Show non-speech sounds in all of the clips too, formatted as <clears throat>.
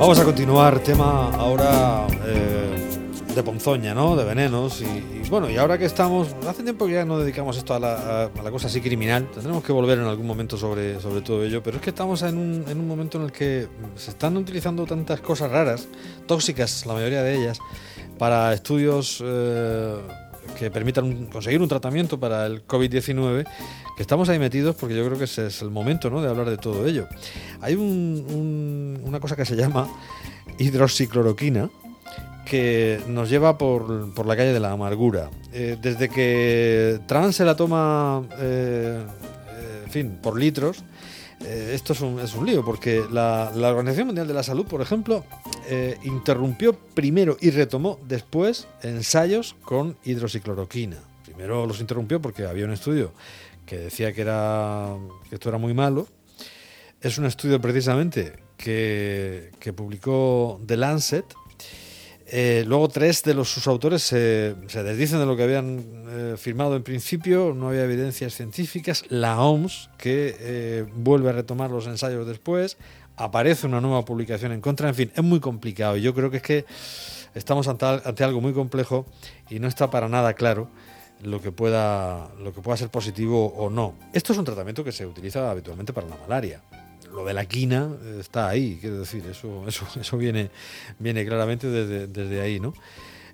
Vamos a continuar, tema ahora eh, de ponzoña, ¿no? De venenos. Y, bueno, y ahora que estamos, hace tiempo que ya no dedicamos esto a la, cosa así criminal, tendremos que volver en algún momento sobre, sobre todo ello, pero es que estamos en un, en un momento en el que se están utilizando tantas cosas raras, tóxicas, la mayoría de ellas, para estudios... Eh, que permitan conseguir un tratamiento para el COVID-19, que estamos ahí metidos porque yo creo que ese es el momento ¿no? de hablar de todo ello. Hay una cosa que se llama hidroxicloroquina, que nos lleva por, por, la calle de la amargura. Eh, desde que Trans se la toma, eh, eh, fin, por litros, esto es un, es un, lío, porque la, la, Organización Mundial de la Salud, por ejemplo, interrumpió primero y retomó después ensayos con hidroxicloroquina. Primero los interrumpió porque había un estudio que decía que, era, que esto era muy malo. Es un estudio precisamente que, que publicó The Lancet, eh, luego tres de los, sus autores se, desdicen de lo que habían eh, firmado en principio, no había evidencias científicas. La OMS, que eh, vuelve a retomar los ensayos después, aparece una nueva publicación en contra, en fin, es muy complicado. Y yo creo que es que estamos ante, ante algo muy complejo y no está para nada claro lo que pueda lo que pueda ser positivo o no. Esto es un tratamiento que se utiliza habitualmente para la malaria lo de la quina está ahí, quiero decir, eso, <laughs> eso, eso viene, viene claramente desde, ahí, ¿no?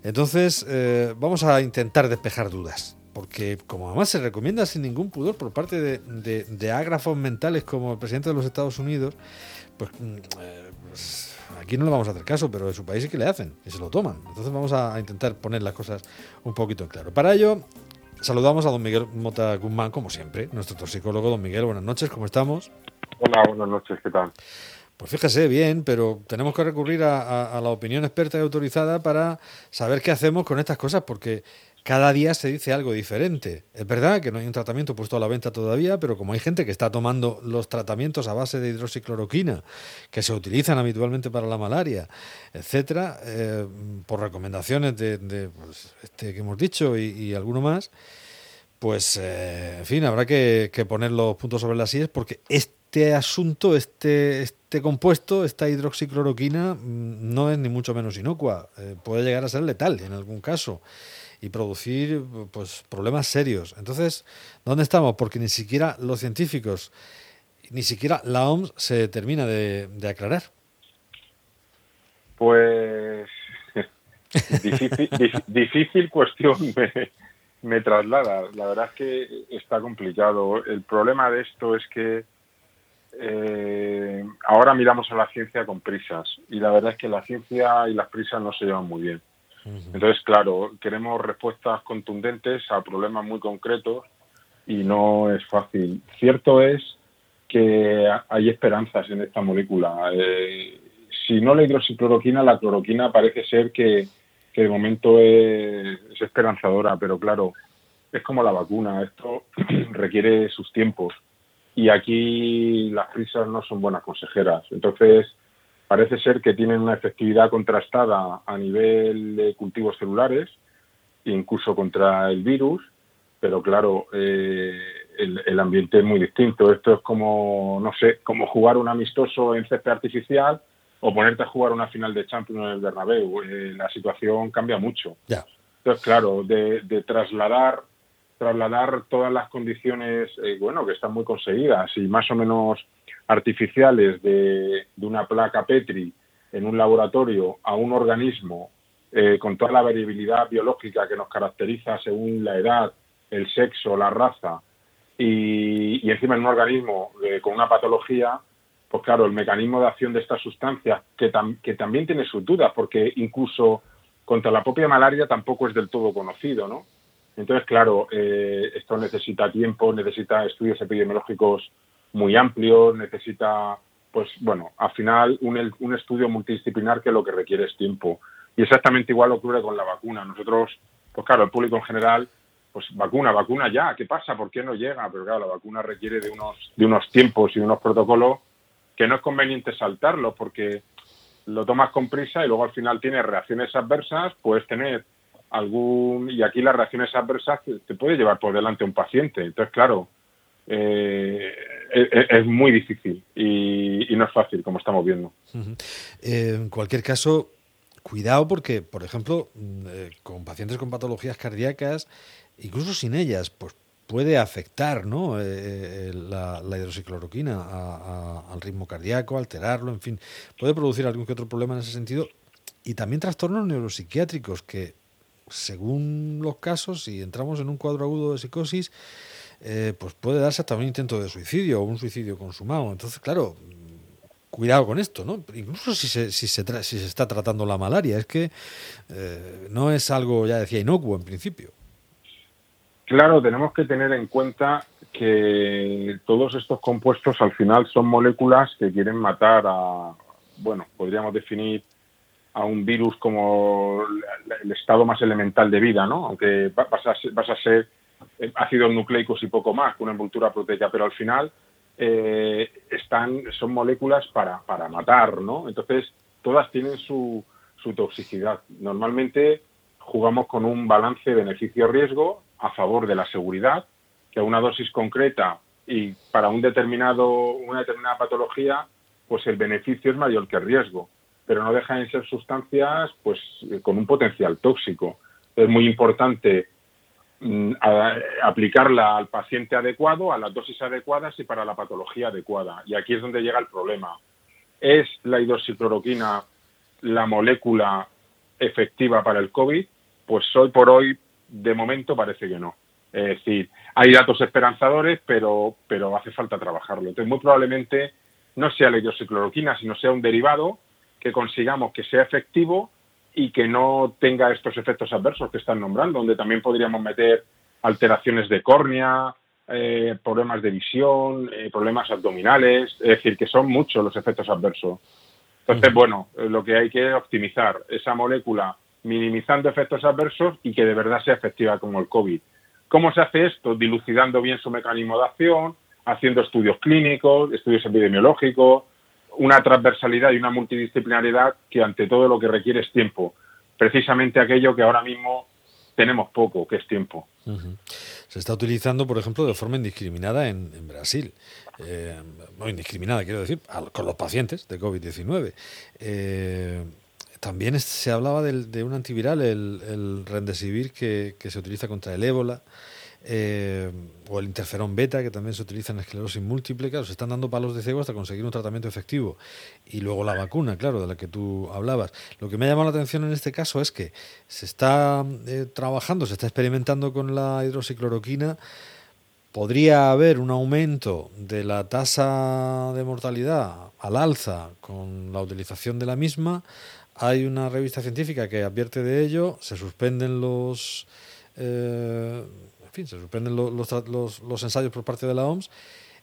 Entonces, eh, vamos a intentar despejar dudas, porque como además se recomienda sin ningún pudor por parte de, de, ágrafos mentales como el presidente de los Estados Unidos, pues, mm, eh, pues, aquí no le vamos a hacer caso, pero en su país sí que le hacen y se lo toman. Entonces vamos a, intentar poner las cosas un poquito en claro. Para ello, saludamos a don Miguel Mota Guzmán, como siempre, nuestro toxicólogo. Don Miguel, buenas noches, ¿cómo estamos? Hola, buenas noches, ¿qué tal? Pues fíjese bien, pero tenemos que recurrir a, la opinión experta y autorizada para saber qué hacemos con estas cosas, porque cada día se dice algo diferente. Es verdad que no hay un tratamiento puesto a la venta todavía, pero como hay gente que está tomando los tratamientos a base de hidroxicloroquina, que se utilizan habitualmente para la malaria, etcétera, eh, por recomendaciones de, pues, este que hemos dicho y, alguno más, pues, eh, en fin, habrá que, poner los puntos sobre las sillas porque este este asunto, este, este compuesto, esta hidroxicloroquina, mm, no es ni mucho menos inocua. Eh, puede llegar a ser letal en algún caso y producir pues, problemas serios. Entonces, ¿dónde estamos? Porque ni siquiera los científicos, ni siquiera la OMS se termina de, aclarar. Pues <laughs> difícil, cuestión me, me traslada. La verdad es que está complicado. El problema de esto es que eh, ahora miramos a la ciencia con prisas y la verdad es que la ciencia y las prisas no se llevan muy bien. Entonces, claro, queremos respuestas contundentes a problemas muy concretos y no es fácil. Cierto es que hay esperanzas en esta molécula. Eh, si no la hidroxicloroquina, la cloroquina parece ser que, de momento es esperanzadora, pero claro, es como la vacuna, esto <clears throat> requiere sus tiempos y aquí las prisas no son buenas consejeras. Entonces, parece ser que tienen una efectividad contrastada a nivel de cultivos celulares, incluso contra el virus, pero claro, eh, el, ambiente es muy distinto. Esto es como, no sé, como jugar un amistoso en césped artificial o ponerte a jugar una final de Champions en el Bernabéu. Eh, la situación cambia mucho. Entonces, claro, de, de trasladar trasladar todas las condiciones, eh, bueno, que están muy conseguidas y más o menos artificiales de, una placa Petri en un laboratorio a un organismo eh, con toda la variabilidad biológica que nos caracteriza según la edad, el sexo, la raza y, encima en un organismo eh, con una patología, pues claro, el mecanismo de acción de estas sustancias, que, que también tiene sus dudas, porque incluso contra la propia malaria tampoco es del todo conocido, ¿no? Entonces, claro, eh, esto necesita tiempo, necesita estudios epidemiológicos muy amplios, necesita, pues bueno, al final un, un estudio multidisciplinar que lo que requiere es tiempo. Y exactamente igual ocurre con la vacuna. Nosotros, pues claro, el público en general, pues vacuna, vacuna ya, ¿qué pasa? ¿Por qué no llega? Pero claro, la vacuna requiere de unos, de unos tiempos y unos protocolos que no es conveniente saltarlos porque lo tomas con prisa y luego al final tienes reacciones adversas, puedes tener algún y aquí las reacciones adversas te puede llevar por delante un paciente. Entonces, claro, eh, es, muy difícil y, no es fácil, como estamos viendo. en cualquier caso, cuidado porque, por ejemplo, mm, eh, con pacientes con patologías cardíacas, incluso sin ellas, pues puede afectar ¿no? Eh, la, hidroxicloroquina al ritmo cardíaco, alterarlo, en fin, puede producir algún que otro problema en ese sentido. Y también trastornos neuropsiquiátricos que, según los casos, si entramos en un cuadro agudo de psicosis, eh, pues puede darse hasta un intento de suicidio o un suicidio consumado. Entonces, claro, cuidado con esto, ¿no? Incluso si se, si se, si se está tratando la malaria, es que eh, no es algo, ya decía, inocuo en principio. Claro, tenemos que tener en cuenta que todos estos compuestos al final son moléculas que quieren matar a, bueno, podríamos definir a un virus como el estado más elemental de vida, ¿no? Aunque vas a, ser ácidos nucleicos y poco más, una envoltura proteica, pero al final eh, están, son moléculas para, para matar, ¿no? Entonces, todas tienen su, su toxicidad. Normalmente jugamos con un balance beneficio-riesgo a favor de la seguridad, que una dosis concreta y para un determinado, una determinada patología, pues el beneficio es mayor que el riesgo, pero no dejan de ser sustancias pues con un potencial tóxico. Es muy importante Mm, aplicarla al paciente adecuado, a las dosis adecuadas y para la patología adecuada. Y aquí es donde llega el problema. ¿Es la hidroxicloroquina la molécula efectiva para el COVID? Pues hoy por hoy, de momento, parece que no. Es decir, hay datos esperanzadores, pero, pero hace falta trabajarlo. Entonces, muy probablemente no sea la hidroxicloroquina, sino sea un derivado que consigamos que sea efectivo y que no tenga estos efectos adversos que están nombrando, donde también podríamos meter alteraciones de córnea, eh, problemas de visión, eh, problemas abdominales, es decir, que son muchos los efectos adversos. Entonces, bueno, eh, lo que hay que optimizar esa molécula minimizando efectos adversos y que de verdad sea efectiva como el COVID. ¿Cómo se hace esto? Dilucidando bien su mecanismo de acción, haciendo estudios clínicos, estudios epidemiológicos, una transversalidad y una multidisciplinaridad que ante todo lo que requiere es tiempo. Precisamente aquello que ahora mismo tenemos poco, que es tiempo. Se está utilizando, por ejemplo, de forma indiscriminada en, Brasil. Eh, no indiscriminada, quiero decir, con los pacientes de COVID-19. Eh, también se hablaba de un antiviral, el, el Remdesivir, que, que se utiliza contra el ébola. Eh, o el interferón beta, que también se utiliza en esclerosis múltiple, claro, se están dando palos de ciego hasta conseguir un tratamiento efectivo. Y luego la vacuna, claro, de la que tú hablabas. Lo que me ha llamado la atención en este caso es que se está eh, trabajando, se está experimentando con la hidroxicloroquina. Podría haber un aumento de la tasa de mortalidad al alza con la utilización de la misma. Hay una revista científica que advierte de ello, se suspenden los... Eh, se suspenden los, ensayos por parte de la OMS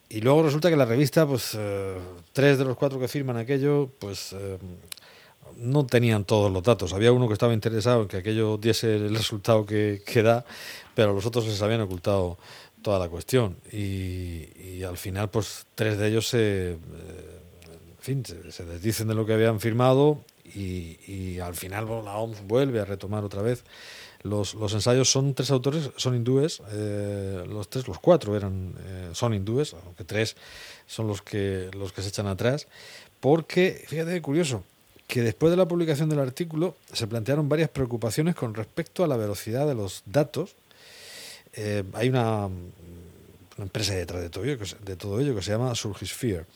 y luego resulta que la revista, pues eh, tres de los cuatro que firman aquello, pues eh, no tenían todos los datos. Había uno que estaba interesado en que aquello diese el resultado que, da, pero los otros les habían ocultado toda la cuestión. Y, al final, pues tres de ellos se, eh, en fin, se, desdicen de lo que habían firmado y, al final la OMS vuelve a retomar otra vez los, los ensayos son tres autores, son hindúes, eh, los tres, los cuatro eran, eh, son hindúes, aunque tres son los que, los que se echan atrás, porque, fíjate, curioso, que después de la publicación del artículo se plantearon varias preocupaciones con respecto a la velocidad de los datos. Eh, hay una, una, empresa detrás de todo, ello de todo ello que se llama Surgisphere,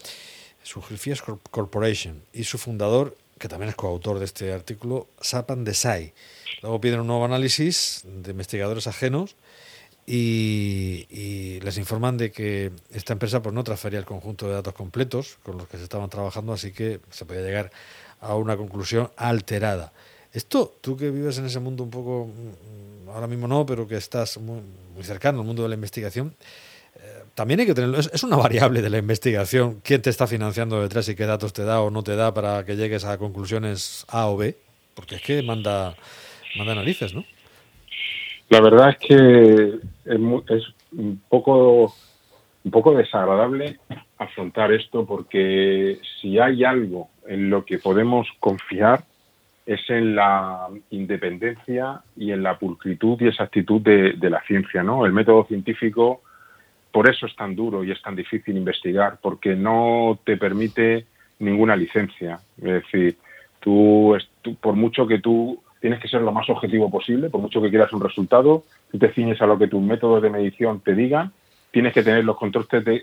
Surgisphere Corporation, y su fundador, que también es coautor de este artículo, Sapan Desai. Luego piden un nuevo análisis de investigadores ajenos y, les informan de que esta empresa pues, no transfería el conjunto de datos completos con los que se estaban trabajando, así que se podía llegar a una conclusión alterada. Esto, tú que vives en ese mundo un poco, mm, ahora mismo no, pero que estás muy, cercano al mundo de la investigación, eh, también hay que tenerlo. Es, una variable de la investigación quién te está financiando detrás y qué datos te da o no te da para que llegues a conclusiones A o B, porque es que manda Manda narices, ¿no? La verdad es que es, un poco un poco desagradable afrontar esto porque si hay algo en lo que podemos confiar es en la independencia y en la pulcritud y exactitud de, de la ciencia, ¿no? El método científico por eso es tan duro y es tan difícil investigar, porque no te permite ninguna licencia. Es decir, tú, por mucho que tú tienes que ser lo más objetivo posible, por mucho que quieras un resultado, tú te ciñes a lo que tus métodos de medición te digan, tienes que tener los controles de,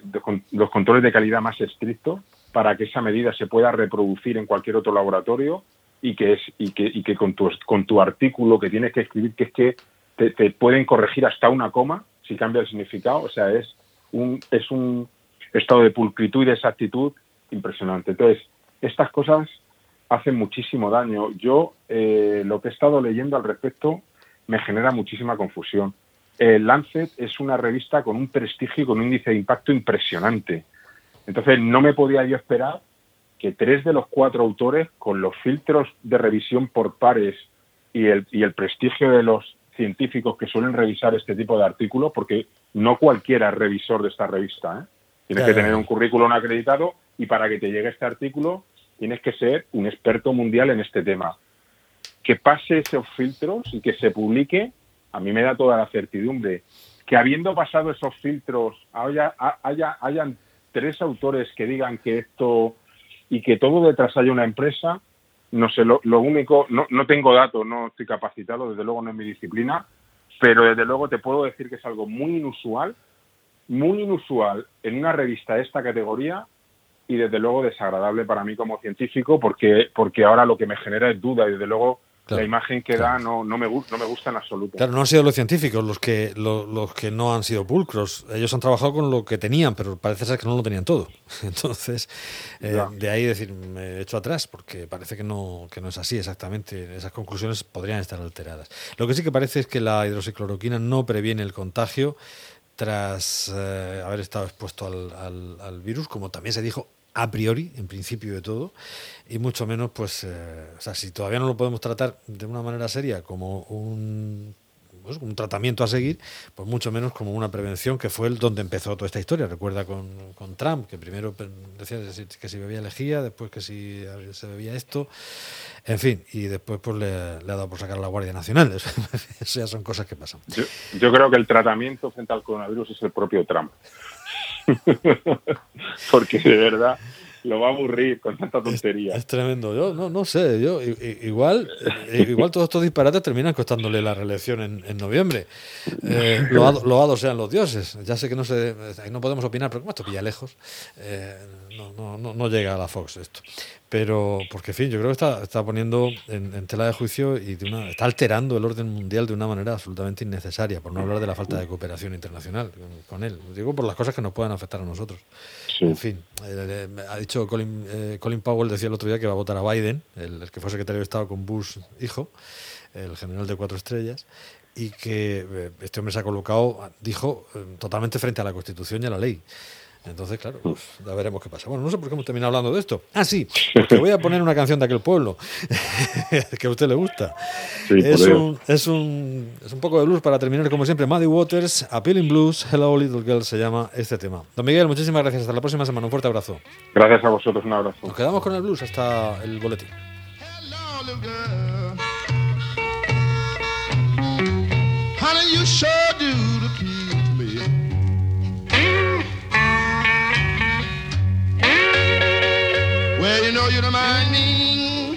los controles de calidad más estrictos para que esa medida se pueda reproducir en cualquier otro laboratorio y que es y que, y que con tu con tu artículo que tienes que escribir que es que te, te pueden corregir hasta una coma si cambia el significado, o sea, es un, es un estado de pulcritud y de exactitud impresionante. Entonces, estas cosas hacen muchísimo daño. Yo eh, lo que he estado leyendo al respecto me genera muchísima confusión. El Lancet es una revista con un prestigio y con un índice de impacto impresionante. Entonces, no me podía yo esperar que tres de los cuatro autores, con los filtros de revisión por pares y el, y el prestigio de los científicos que suelen revisar este tipo de artículos, porque no cualquiera es revisor de esta revista. ¿eh? Tienes que tener un currículum acreditado y para que te llegue este artículo tienes que ser un experto mundial en este tema. Que pase esos filtros y que se publique, a mí me da toda la certidumbre. Que habiendo pasado esos filtros, haya, haya, hayan tres autores que digan que esto y que todo detrás haya una empresa, no sé, lo, único, no, no tengo datos, no estoy capacitado, desde luego no es mi disciplina, pero desde luego te puedo decir que es algo muy inusual, muy inusual en una revista de esta categoría y desde luego desagradable para mí como científico porque, porque ahora lo que me genera es duda y desde luego la imagen que da no, no, me, no me gusta en absoluto. Claro, no han sido los científicos los que, los que no han sido pulcros. Ellos han trabajado con lo que tenían, pero parece ser que no lo tenían todo. <laughs> Entonces, eh, de ahí decir, me he hecho atrás, porque parece que no, que no es así exactamente. Esas conclusiones podrían estar alteradas. Lo que sí que parece es que la hidroxicloroquina no previene el contagio tras eh, haber estado expuesto al, al, virus, como también se dijo a priori, en principio de todo, y mucho menos, pues, eh, o sea, si todavía no lo podemos tratar de una manera seria como un, pues, un tratamiento a seguir, pues mucho menos como una prevención, que fue el donde empezó toda esta historia. Recuerda con, Trump, que primero decía que si bebía lejía, después que si se bebía esto, en fin, y después pues le, ha dado por sacar a la Guardia Nacional. <laughs> Eso ya son cosas que pasan. Yo creo que el tratamiento frente al coronavirus es el propio Trump. <laughs> Porque de verdad lo va a aburrir con tanta tontería. Es, tremendo. Yo no, no sé, yo igual, eh, igual todos estos disparates terminan costándole la reelección en, noviembre. Eh, loados sean los dioses. Ya sé que no se, no podemos opinar, pero como esto pilla lejos, eh, no, no, no, no, llega a la Fox esto. Pero, porque en fin, yo creo que está, está poniendo en, tela de juicio y de una, está alterando el orden mundial de una manera absolutamente innecesaria, por no hablar de la falta de cooperación internacional con, él. Digo por las cosas que nos puedan afectar a nosotros. En fin, ha dicho Colin, Colin Powell, decía el otro día que va a votar a Biden, el, que fue secretario de Estado con Bush hijo, el general de cuatro estrellas, y que este hombre se ha colocado, dijo, totalmente frente a la Constitución y a la ley. Entonces, claro, pues, ya veremos qué pasa. Bueno, no sé por qué hemos terminado hablando de esto. Ah, sí, porque voy a poner una canción de aquel pueblo <laughs> que a usted le gusta. es, un, es, un, es un poco de blues para terminar, como siempre. Muddy Waters, Appealing Blues, Hello Little Girl se llama este tema. Don Miguel, muchísimas gracias. Hasta la próxima semana. Un fuerte abrazo. Gracias a vosotros. Un abrazo. Nos quedamos con el blues hasta el boletín. Honey, Well, you know you don't mind me.